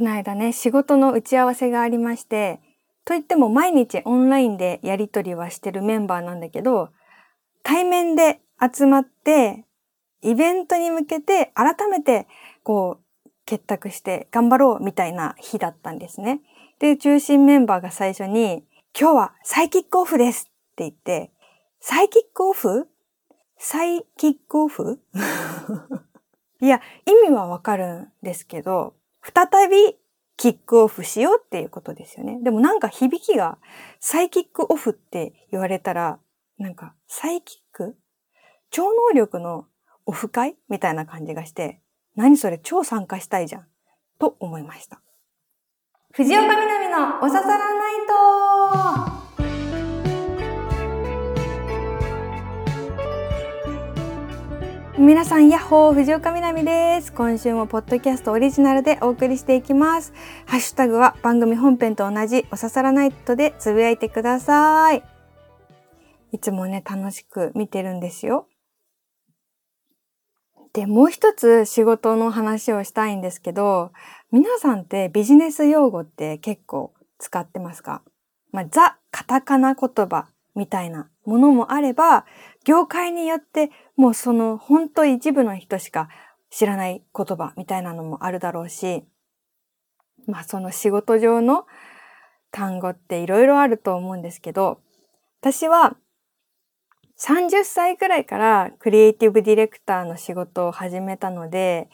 この間ね、仕事の打ち合わせがありまして、といっても毎日オンラインでやり取りはしてるメンバーなんだけど、対面で集まって、イベントに向けて改めてこう結託して頑張ろうみたいな日だったんですね。で、中心メンバーが最初に、今日はサイキックオフですって言って、サイキックオフ？サイキックオフ？いや、意味はわかるんですけど、再びキックオフしようっていうことですよね。でもなんか響きがサイキックオフって言われたら、なんかサイキック超能力のオフ会みたいな感じがして、何それ超参加したいじゃん。と思いました。藤岡みなみのおささらナイト皆さん、ヤッホー藤岡みなみです。今週もポッドキャストオリジナルでお送りしていきます。ハッシュタグは番組本編と同じおささらナイトでつぶやいてください。いつもね、楽しく見てるんですよ。で、もう一つ仕事の話をしたいんですけど、皆さんってビジネス用語って結構使ってますか？まあ、ザ・カタカナ言葉みたいなものもあれば、業界によってもうその本当一部の人しか知らない言葉みたいなのもあるだろうし、まあその仕事上の単語っていろいろあると思うんですけど、私は30歳くらいからクリエイティブディレクターの仕事を始めたので、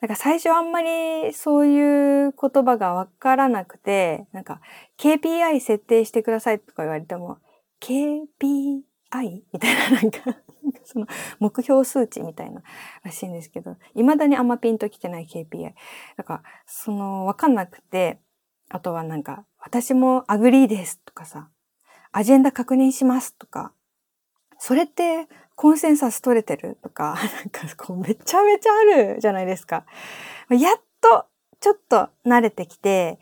なんか最初あんまりそういう言葉がわからなくて、なんか KPI 設定してくださいとか言われても、KPI? 愛？みたいななんかその目標数値みたいならしいんですけど、未だにあんまピンときてない KPI。だから、その、わかんなくて、あとはなんか、私も agree ですとかさ、アジェンダ確認しますとか、それってコンセンサス取れてるとか、なんかこうめちゃめちゃあるじゃないですか。やっとちょっと慣れてきて、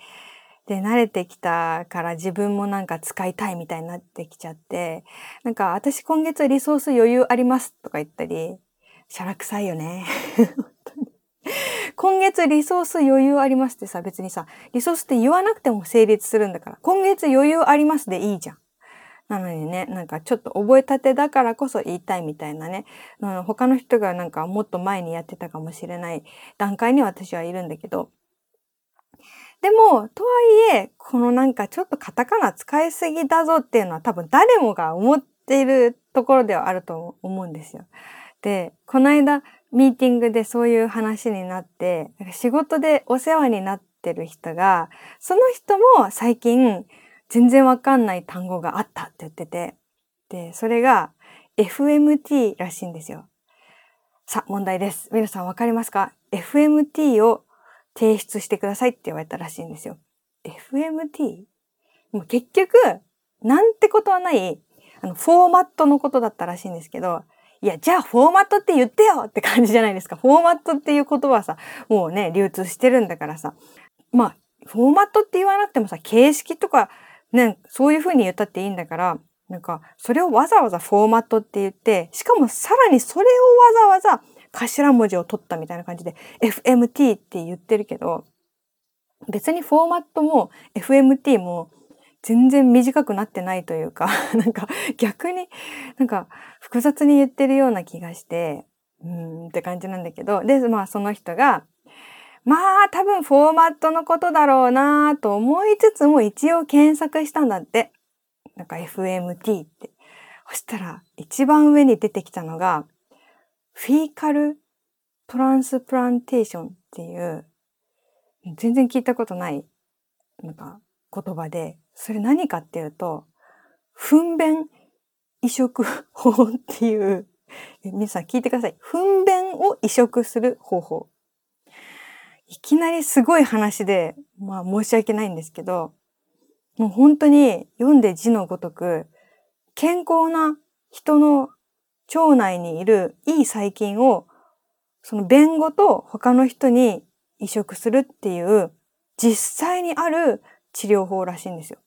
で、慣れてきたから自分もなんか使いたいみたいになってきちゃって、なんか私今月リソース余裕ありますとか言ったり、しゃらくさいよね。今月リソース余裕ありますってさ、別にさ、リソースって言わなくても成立するんだから、今月余裕ありますでいいじゃん。なのにね、なんかちょっと覚えたてだからこそ言いたいみたいなね、他の人がなんかもっと前にやってたかもしれない段階に私はいるんだけど、でも、とはいえ、このなんかちょっとカタカナ使いすぎだぞっていうのは多分誰もが思っているところではあると思うんですよ。で、この間ミーティングでそういう話になって、仕事でお世話になってる人が、その人も最近全然わかんない単語があったって言ってて、で、それが FMT らしいんですよ。さあ、問題です。皆さんわかりますか ?FMT を提出してくださいって言われたらしいんですよ。FMT? もう結局、なんてことはない、あの、フォーマットのことだったらしいんですけど、いや、じゃあフォーマットって言ってよって感じじゃないですか。フォーマットっていう言葉はさ、もうね、流通してるんだからさ。まあ、フォーマットって言わなくてもさ、形式とか、ね、そういう風に言ったっていいんだから、なんか、それをわざわざフォーマットって言って、しかもさらにそれをわざわざ頭文字を取ったみたいな感じで FMT って言ってるけど、別にフォーマットも FMT も全然短くなってないというか、なんか逆になんか複雑に言ってるような気がして、うーんって感じなんだけど、で、まあその人が、まあ多分フォーマットのことだろうなと思いつつも一応検索したんだって。なんか FMT って。そしたら一番上に出てきたのがフィーカルトランスプランテーションっていう、全然聞いたことない、なんか言葉で、それ何かっていうと、糞便移植法っていう、皆さん聞いてください。糞便を移植する方法。いきなりすごい話で、まあ申し訳ないんですけど、もう本当に読んで字のごとく、健康な人の腸内にいるいい細菌を、その便ごと他の人に移植するっていう実際にある治療法らしいんですよ。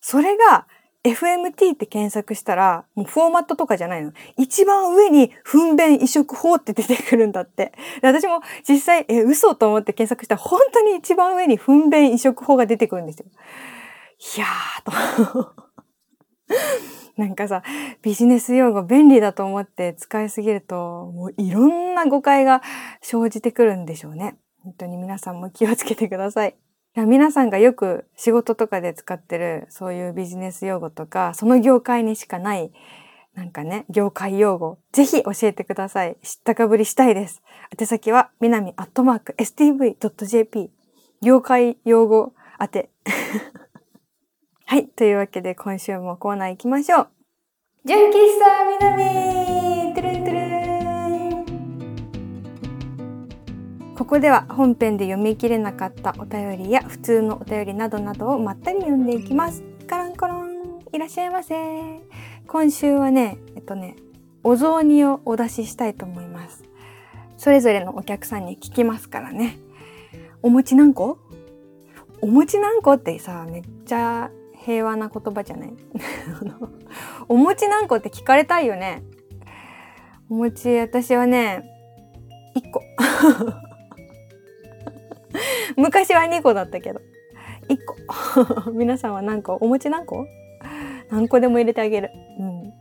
それが FMT って検索したら、もうフォーマットとかじゃないの。一番上に糞便移植法って出てくるんだって。で私も実際、え、嘘と思って検索したら、本当に一番上に糞便移植法が出てくるんですよ。いやーと。なんかさ、ビジネス用語便利だと思って使いすぎると、もういろんな誤解が生じてくるんでしょうね。本当に皆さんも気をつけてください。皆さんがよく仕事とかで使ってるそういうビジネス用語とか、その業界にしかないなんかね、業界用語、ぜひ教えてください。知ったかぶりしたいです。宛先は、みなみアットマーク stv.jp。業界用語宛て。はい。というわけで、今週もコーナー行きましょう。純喫茶みなみトゥルントゥルンここでは本編で読み切れなかったお便りや普通のお便りなどなどをまったり読んでいきます。カランコロンいらっしゃいませ。今週はね、えっとね、お雑煮をお出ししたいと思います。それぞれのお客さんに聞きますからね。お餅何個？お餅何個？ってさ、めっちゃ平和な言葉じゃない お餅何個って聞かれたいよね。お餅、私はね、1個。昔は2個だったけど。1個。皆さんは何個？お餅何個？何個でも入れてあげる。うん。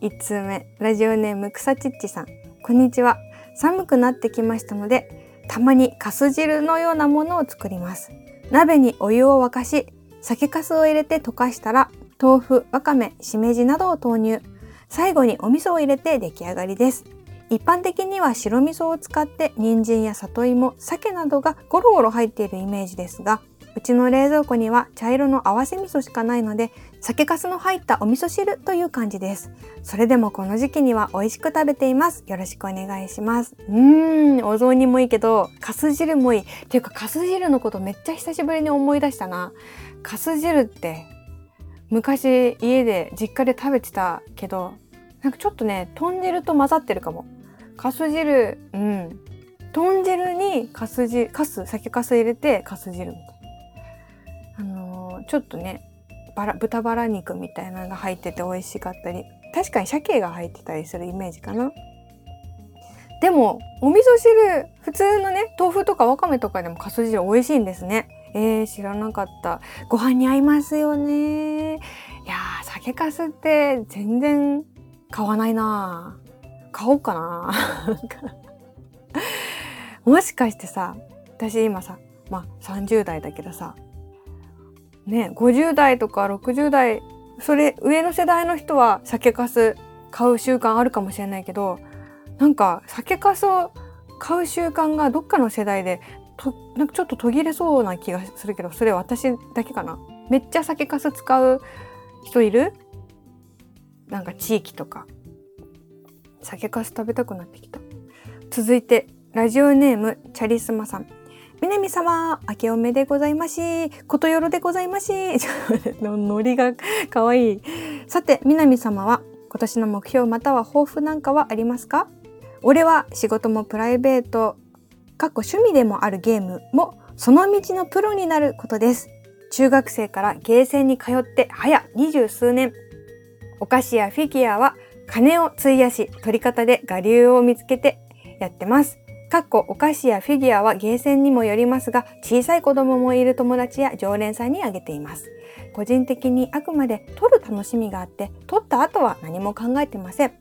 1通目、ラジオネーム草ちっちさん。こんにちは。寒くなってきましたので、たまにかす汁のようなものを作ります。鍋にお湯を沸かし、酒粕を入れて溶かしたら、豆腐、わかめ、しめじなどを投入。最後にお味噌を入れて出来上がりです。一般的には白味噌を使って人参や里芋、鮭などがゴロゴロ入っているイメージですが、うちの冷蔵庫には茶色の合わせ味噌しかないので、酒粕の入ったお味噌汁という感じです。それでもこの時期には美味しく食べています。よろしくお願いします。うーん、お雑煮もいいけど、粕汁もいい。っていうか、粕汁のことめっちゃ久しぶりに思い出したな。粕汁って、昔家で実家で食べてたけど、なんかちょっとね、豚汁と混ざってるかも。かす汁、うん。豚汁にかす汁、かす、酒かす入れてかす汁みたいな。ちょっとね、バラ、豚バラ肉みたいなのが入ってて美味しかったり、確かに鮭が入ってたりするイメージかな。でも、お味噌汁、普通のね、豆腐とかわかめとかでもかす汁美味しいんですね。えー、知らなかった。ご飯に合いますよね。いやー、酒かすって全然買わないな買おうかな もしかしてさ私今さまあ30代だけどさね50代とか60代それ上の世代の人は酒かす買う習慣あるかもしれないけどなんか酒かすを買う習慣がどっかの世代でとなんかちょっと途切れそうな気がするけどそれ私だけかなめっちゃ酒かす使う人いる？なんか地域とか酒かす食べたくなってきた。続いて、ラジオネーム、チャリスマさん。南様、明けおめでございまし。ことよろでございまし。ノリがかわいい。さて、南様は、今年の目標または抱負なんかはありますか？俺は仕事もプライベート、かっこ趣味でもあるゲームも、その道のプロになることです。中学生からゲーセンに通って早二十数年。お菓子やフィギュアは金を費やし、取り方で我流を見つけてやってます。かっこお菓子やフィギュアはゲーセンにもよりますが、小さい子供もいる友達や常連さんにあげています。個人的にあくまで取る楽しみがあって、取った後は何も考えてません。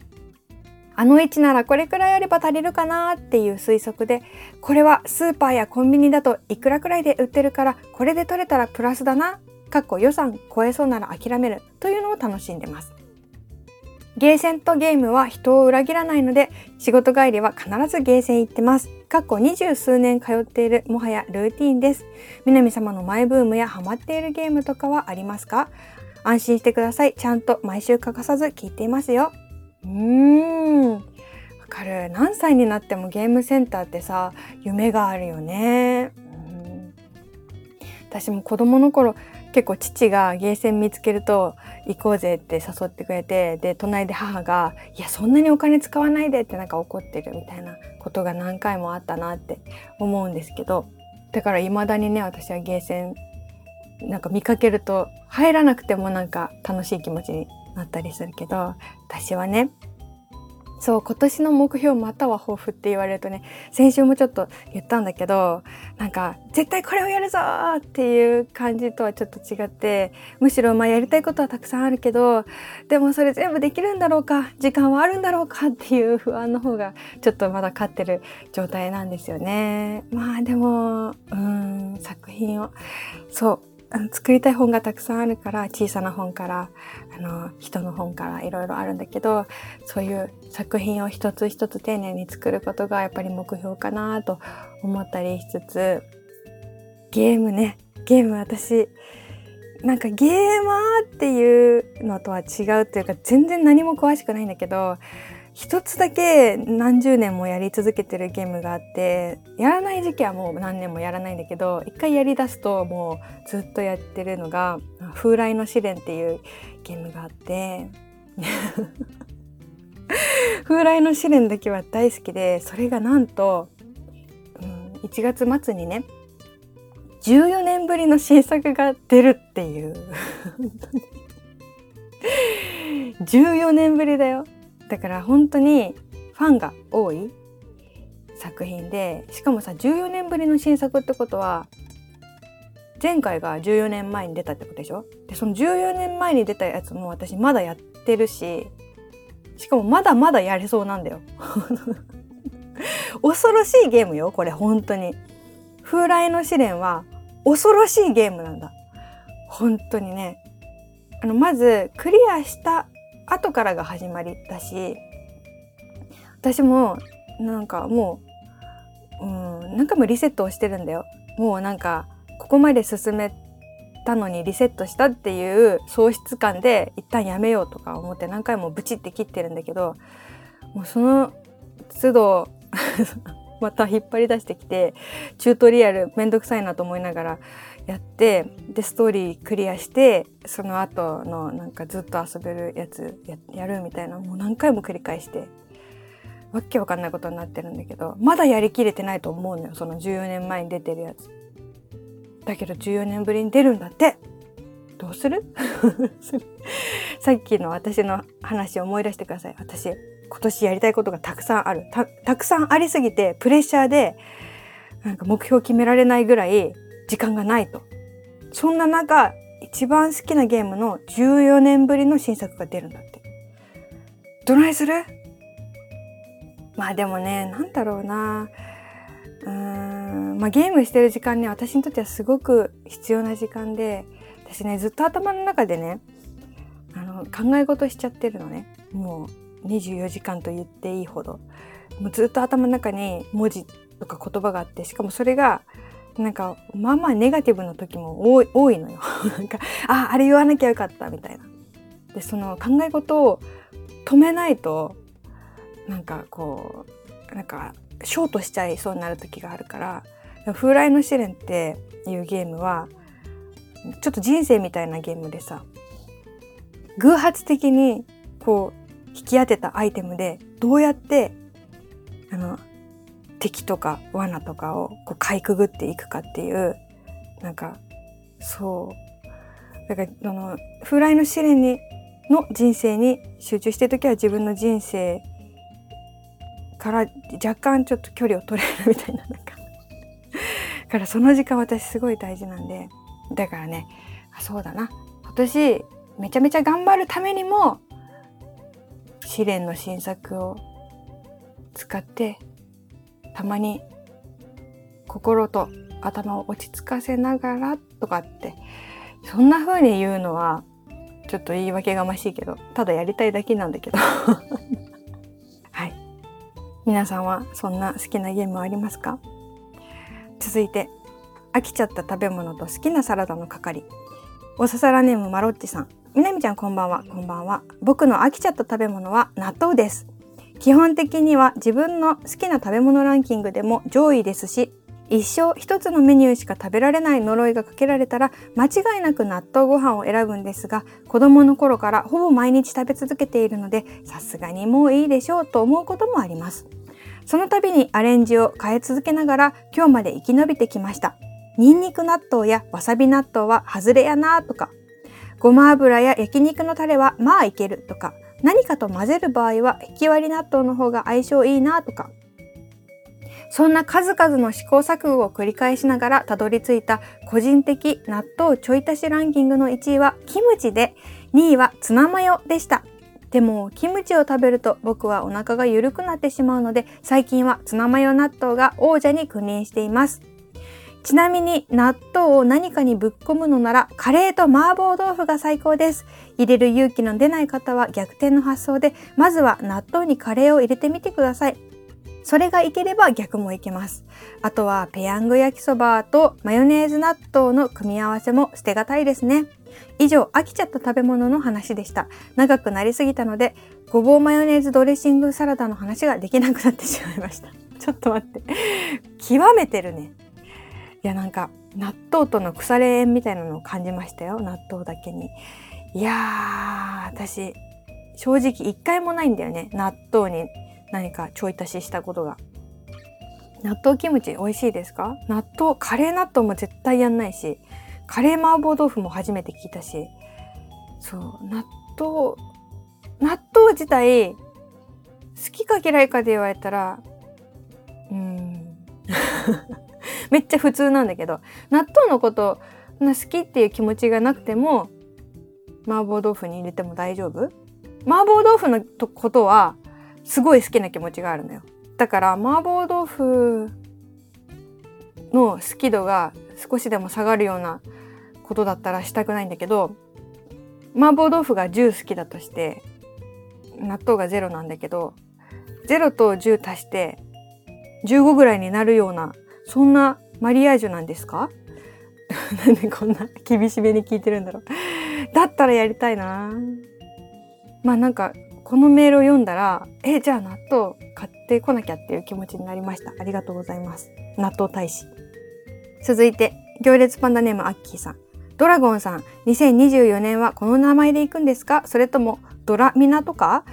あの位置ならこれくらいあれば足りるかなっていう推測で、これはスーパーやコンビニだといくらくらいで売ってるから、これで取れたらプラスだな。かっこ予算超えそうなら諦めるというのを楽しんでます。ゲーセンとゲームは人を裏切らないので、仕事帰りは必ずゲーセン行ってます。過去二十数年通っているもはやルーティンです。南様のマイブームやハマっているゲームとかはありますか？安心してください。ちゃんと毎週欠かさず聞いていますよ。うーん。わかる。何歳になってもゲームセンターってさ、夢があるよね。うん私も子供の頃、結構父がゲーセン見つけると行こうぜって誘ってくれてで隣で母が「いやそんなにお金使わないで」ってなんか怒ってるみたいなことが何回もあったなって思うんですけどだから未だにね私はゲーセンなんか見かけると入らなくてもなんか楽しい気持ちになったりするけど私はねそう今年の目標または抱負って言われるとね先週もちょっと言ったんだけどなんか絶対これをやるぞっていう感じとはちょっと違ってむしろまあやりたいことはたくさんあるけどでもそれ全部できるんだろうか時間はあるんだろうかっていう不安の方がちょっとまだ勝ってる状態なんですよね。まあでもうん作品をそうあの作りたい本がたくさんあるから小さな本からあの人の本からいろいろあるんだけどそういう作品を一つ一つ丁寧に作ることがやっぱり目標かなと思ったりしつつゲームね。ゲーム私なんかゲーマーっていうのとは違うっていうか全然何も詳しくないんだけど一つだけ何十年もやり続けてるゲームがあってやらない時期はもう何年もやらないんだけど一回やりだすともうずっとやってるのが「風来の試練」っていうゲームがあって。風来の試練だけは大好きでそれがなんと、うん、1月末にね14年ぶりの新作が出るっていう。14年ぶりだよ。だから本当にファンが多い作品でしかもさ14年ぶりの新作ってことは前回が14年前に出たってことでしょ？でその14年前に出たやつも私まだやってるししかもまだまだやれそうなんだよ。恐ろしいゲームよこれ本当に。風来の試練は恐ろしいゲームなんだ。本当にね。あのまずクリアした後からが始まりだし私もなんかもううん何回もリセットをしてるんだよ。もうなんかここまで進めたのにリセットしたっていう喪失感で一旦やめようとか思って何回もブチって切ってるんだけどもうその都度 また引っ張り出してきてチュートリアルめんどくさいなと思いながらやってでストーリークリアしてその後のなんかずっと遊べるやつやるみたいなもう何回も繰り返してわけわかんないことになってるんだけどまだやりきれてないと思うのよその14年前に出てるやつ。だけど14年ぶりに出るんだって。どうする？さっきの私の話を思い出してください。私今年やりたいことがたくさんある。たくさんありすぎてプレッシャーでなんか目標決められないぐらい時間がないと。そんな中、一番好きなゲームの14年ぶりの新作が出るんだって。どないする？まあでもね、なんだろうな。うーん、まあゲームしてる時間ね、私にとってはすごく必要な時間で、私ね、ずっと頭の中でね、あの、考え事しちゃってるのね。もう24時間と言っていいほど。もうずっと頭の中に文字とか言葉があって、しかもそれがなんかまあまあネガティブな時も多い多いのよ。なんかああれ言わなきゃよかったみたいな。でその考え事を止めないとなんかこうなんかショートしちゃいそうになる時があるから「風来の試練」っていうゲームはちょっと人生みたいなゲームでさ偶発的にこう引き当てたアイテムでどうやってあの敵とか罠とかをこうかいくぐっていくかっていうなんかそう。だからその風来の試練にの人生に集中してる時は自分の人生から若干ちょっと距離を取れるみたいななんかからその時間私すごい大事なんで。だからねあそうだな今年めちゃめちゃ頑張るためにも試練の新作を使ってたまに心と頭を落ち着かせながらとかってそんな風に言うのはちょっと言い訳がましいけどただやりたいだけなんだけど。はい。皆さんはそんな好きなゲームはありますか？続いて飽きちゃった食べ物と好きなサラダの係。おささらネームマロッチさん。みなみちゃんこんばんは。こんばんは。僕の飽きちゃった食べ物は納豆です。基本的には自分の好きな食べ物ランキングでも上位ですし一生一つのメニューしか食べられない呪いがかけられたら間違いなく納豆ご飯を選ぶんですが子供の頃からほぼ毎日食べ続けているのでさすがにもういいでしょうと思うこともあります。その度にアレンジを変え続けながら今日まで生き延びてきました。ニンニク納豆やわさび納豆は外れやなとか、ごま油や焼肉のタレはまあいけるとか、何かと混ぜる場合は引き割り納豆の方が相性いいなとか、そんな数々の試行錯誤を繰り返しながらたどり着いた個人的納豆ちょい足しランキングの1位はキムチで、2位はツナマヨでした。でも、キムチを食べると僕はお腹が緩くなってしまうので、最近はツナマヨ納豆が王者に君臨しています。ちなみに納豆を何かにぶっ込むのならカレーと麻婆豆腐が最高です。入れる勇気の出ない方は逆転の発想でまずは納豆にカレーを入れてみてください。それがいければ逆もいけます。あとはペヤング焼きそばとマヨネーズ納豆の組み合わせも捨てがたいですね。以上、飽きちゃった食べ物の話でした。長くなりすぎたので、ごぼうマヨネーズドレッシングサラダの話ができなくなってしまいました。ちょっと待って。極めてるね。いやなんか納豆との腐れ縁みたいなのを感じましたよ。納豆だけに。いやー私正直一回もないんだよね。納豆に何かちょい足ししたことが。納豆キムチ美味しいですか？納豆カレー納豆も絶対やんないし。カレー麻婆豆腐も初めて聞いたし。そう納豆納豆自体好きか嫌いかで言われたらうん。めっちゃ普通なんだけど納豆のこと好きっていう気持ちがなくても麻婆豆腐に入れても大丈夫？麻婆豆腐のことはすごい好きな気持ちがあるのよ。だから麻婆豆腐の好き度が少しでも下がるようなことだったらしたくないんだけど麻婆豆腐が10好きだとして納豆が0なんだけど0と10足して15ぐらいになるようなそんなマリアージュなんですか？なんでこんな厳しめに聞いてるんだろう。だったらやりたいなまあなんか、このメールを読んだら、え、じゃあ納豆買ってこなきゃっていう気持ちになりました。ありがとうございます。納豆大使。続いて、行列パンダネームアッキーさん。ドラゴンさん、2024年はこの名前で行くんですか？それともドラミナとか？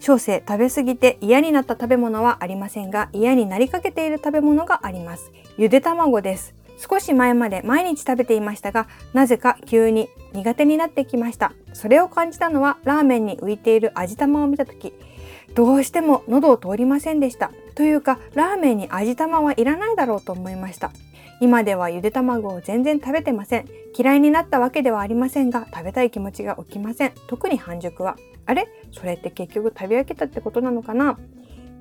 小生食べ過ぎて嫌になった食べ物はありませんが嫌になりかけている食べ物があります。ゆで卵です。少し前まで毎日食べていましたがなぜか急に苦手になってきました。それを感じたのはラーメンに浮いている味玉を見た時。どうしても喉を通りませんでした。というかラーメンに味玉はいらないだろうと思いました。今ではゆで卵を全然食べてません嫌いになったわけではありませんが食べたい気持ちが起きません特に半熟はあれ？それって結局食べ飽きたってことなのかな？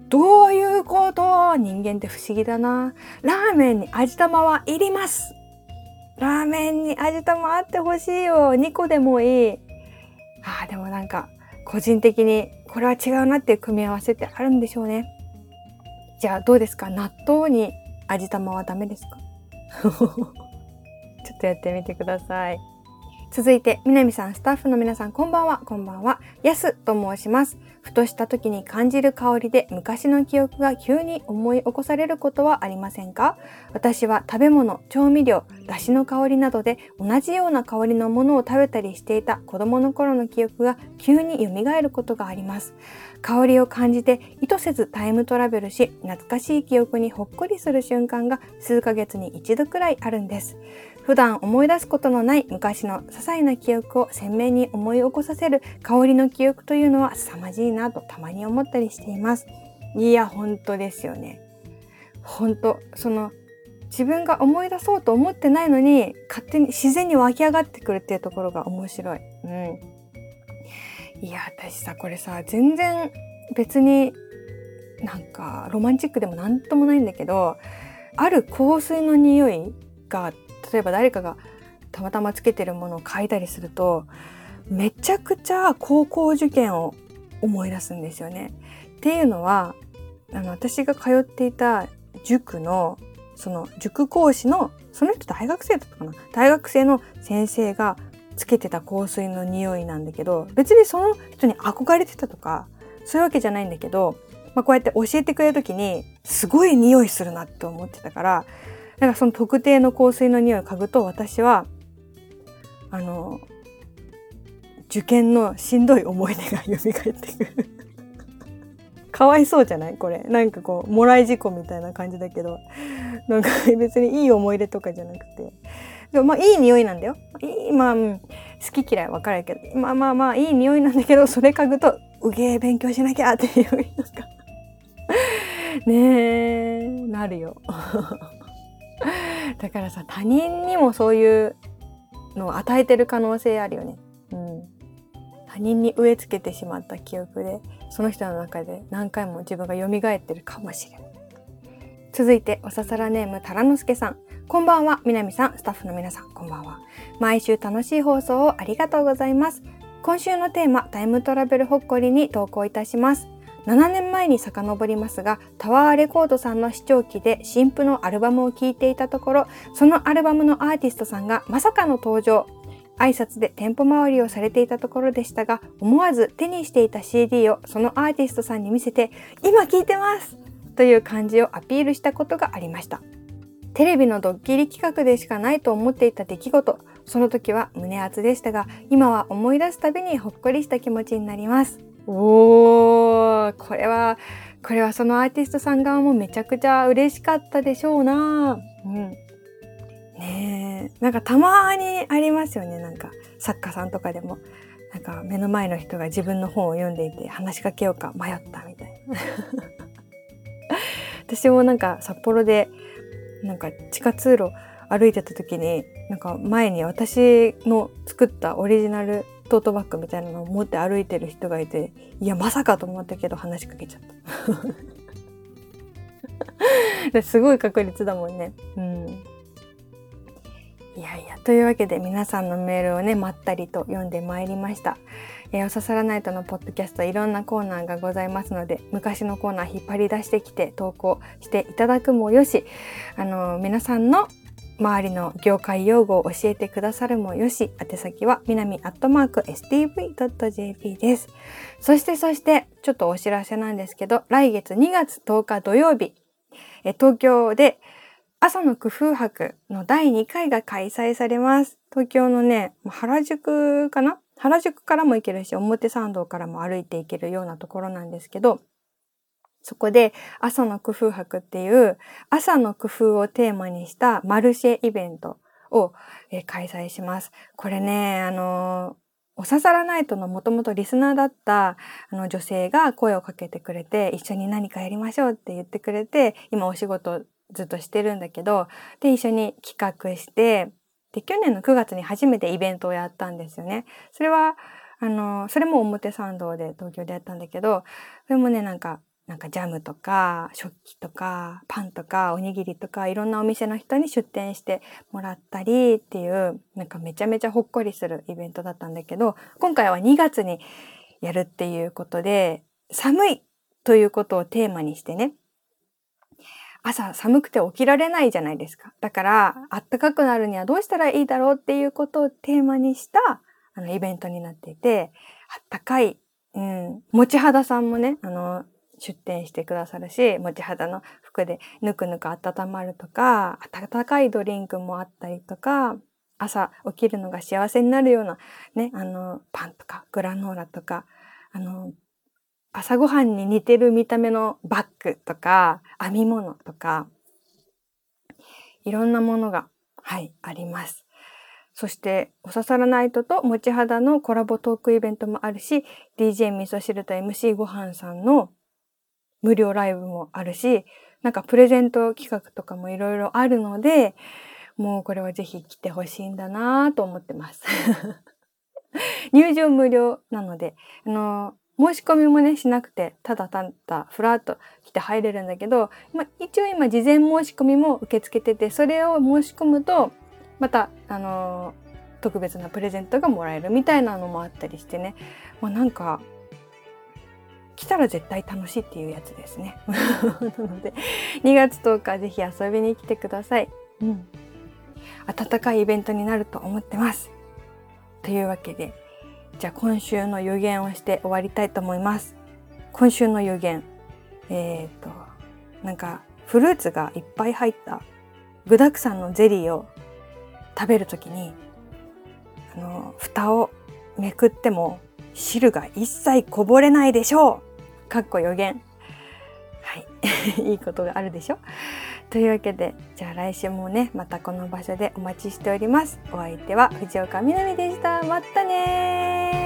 どういうこと？人間って不思議だな。ラーメンに味玉はいります。ラーメンに味玉あってほしいよ。2個でもいい。ああ、でもなんか、個人的にこれは違うなっていう組み合わせってあるんでしょうね。じゃあどうですか？納豆に味玉はダメですか？ちょっとやってみてください。続いて、南さん、スタッフの皆さん、こんばんは、こんばんは。やすと申します。ふとした時に感じる香りで昔の記憶が急に思い起こされることはありませんか？私は食べ物、調味料、出汁の香りなどで同じような香りのものを食べたりしていた子供の頃の記憶が急に蘇ることがあります。香りを感じて意図せずタイムトラベルし、懐かしい記憶にほっこりする瞬間が数ヶ月に一度くらいあるんです。普段思い出すことのない昔の些細な記憶を鮮明に思い起こさせる香りの記憶というのは凄まじいなとたまに思ったりしています。いや、本当ですよね。本当その自分が思い出そうと思ってないのに勝手に自然に湧き上がってくるっていうところが面白い。うん。いや、私さ、これさ、全然別になんかロマンチックでもなんともないんだけど、ある香水の匂いが例えば誰かがたまたまつけてるものを嗅いだりするとめちゃくちゃ高校受験を思い出すんですよね。っていうのはあの私が通っていた塾のその塾講師のその人大学生だったかな？大学生の先生がつけてた香水の匂いなんだけど別にその人に憧れてたとかそういうわけじゃないんだけど、まあ、こうやって教えてくれる時にすごい匂いするなって思ってたからなんかその特定の香水の匂いを嗅ぐと私はあの受験のしんどい思い出が蘇ってくる かわいそうじゃない？これ。なんかこう、もらい事故みたいな感じだけど、なんか別にいい思い出とかじゃなくて。でもまあいい匂いなんだよ。いい、まあ、うん、好き嫌い分かるけど、まあまあまあいい匂いなんだけど、それ嗅ぐと、うげえ勉強しなきゃっていう、なんかねえ、なるよ。だからさ、他人にもそういうのを与えてる可能性あるよね。うん。他人に植え付けてしまった記憶で、その人の中で何回も自分が蘇ってるかもしれない。続いて、おささらネーム、たらのすけさん。こんばんは、みなみさん、スタッフの皆さん、こんばんは。毎週楽しい放送をありがとうございます。今週のテーマ、タイムトラベルほっこりに投稿いたします。7年前に遡りますが、タワーレコードさんの視聴機で新譜のアルバムを聴いていたところ、そのアルバムのアーティストさんがまさかの登場。挨拶で店舗回りをされていたところでしたが、思わず手にしていた CD をそのアーティストさんに見せて、今聴いてますという感じをアピールしたことがありました。テレビのドッキリ企画でしかないと思っていた出来事、その時は胸熱でしたが、今は思い出すたびにほっこりした気持ちになります。おー、これは、これはそのアーティストさん側もめちゃくちゃ嬉しかったでしょうなうん。ねえ、なんかたまにありますよね、なんか作家さんとかでも。なんか目の前の人が自分の本を読んでいて話しかけようか迷ったみたいな。私もなんか札幌でなんか地下通路歩いてた時になんか前に私の作ったオリジナルトートバッグみたいなのを持って歩いてる人がいて、いや、まさかと思ったけど話しかけちゃった。すごい確率だもんね。うん。いやいや、というわけで皆さんのメールをね、まったりと読んでまいりました。えー、おささらナイトのポッドキャストいろんなコーナーがございますので、昔のコーナー引っ張り出してきて投稿していただくもよし、あのー、皆さんの周りの業界用語を教えてくださるもよし、宛先は南アットマーク stv.jp です。そしてそして、ちょっとお知らせなんですけど、来月2月10日土曜日、え東京で朝の工夫博の第2回が開催されます。東京のね、原宿かな？原宿からも行けるし、表参道からも歩いて行けるようなところなんですけど、そこで朝の工夫博っていう朝の工夫をテーマにしたマルシェイベントを開催します。これね、あの、おささらナイトのもともとリスナーだったあの女性が声をかけてくれて、一緒に何かやりましょうって言ってくれて、今お仕事ずっとしてるんだけど、で、一緒に企画して、で、去年の9月に初めてイベントをやったんですよね。それは、あの、それも表参道で東京でやったんだけど、それもね、なんか、なんかジャムとか食器とかパンとかおにぎりとかいろんなお店の人に出店してもらったりっていうなんかめちゃめちゃほっこりするイベントだったんだけど今回は2月にやるっていうことで寒いということをテーマにしてね朝寒くて起きられないじゃないですか。だから暖かくなるにはどうしたらいいだろうっていうことをテーマにしたあのイベントになっていてあったかいうん、持ち肌さんもね、あの、出店してくださるし、持ち肌の服でぬくぬく温まるとか、温かいドリンクもあったりとか、朝起きるのが幸せになるようなね、あの、パンとかグラノーラとか、あの、朝ごはんに似てる見た目のバッグとか、編み物とか、いろんなものが、はい、あります。そして、おささらナイトと持ち肌のコラボトークイベントもあるし、DJ 味噌汁と MC ごはんさんの無料ライブもあるし、なんかプレゼント企画とかもいろいろあるので、もうこれはぜひ来てほしいんだなと思ってます。入場無料なので、あの、申し込みもね、しなくて、ただただふらっと来て入れるんだけど、まあ、一応今事前申し込みも受け付けてて、それを申し込むと、また、あの特別なプレゼントがもらえるみたいなのもあったりしてね、まあ、なんか来たら絶対楽しいっていうやつですね。なので、2月10日ぜひ遊びに来てください。うん。暖かいイベントになると思ってます。というわけで、じゃあ今週の予言をして終わりたいと思います。今週の予言。えっ、と、なんかフルーツがいっぱい入った具沢山のゼリーを食べるときに、あの、蓋をめくっても汁が一切こぼれないでしょうかっこ予言。はい。いいことがあるでしょというわけで、じゃあ来週もね、またこの場所でお待ちしております。お相手は藤岡みなみでした。またね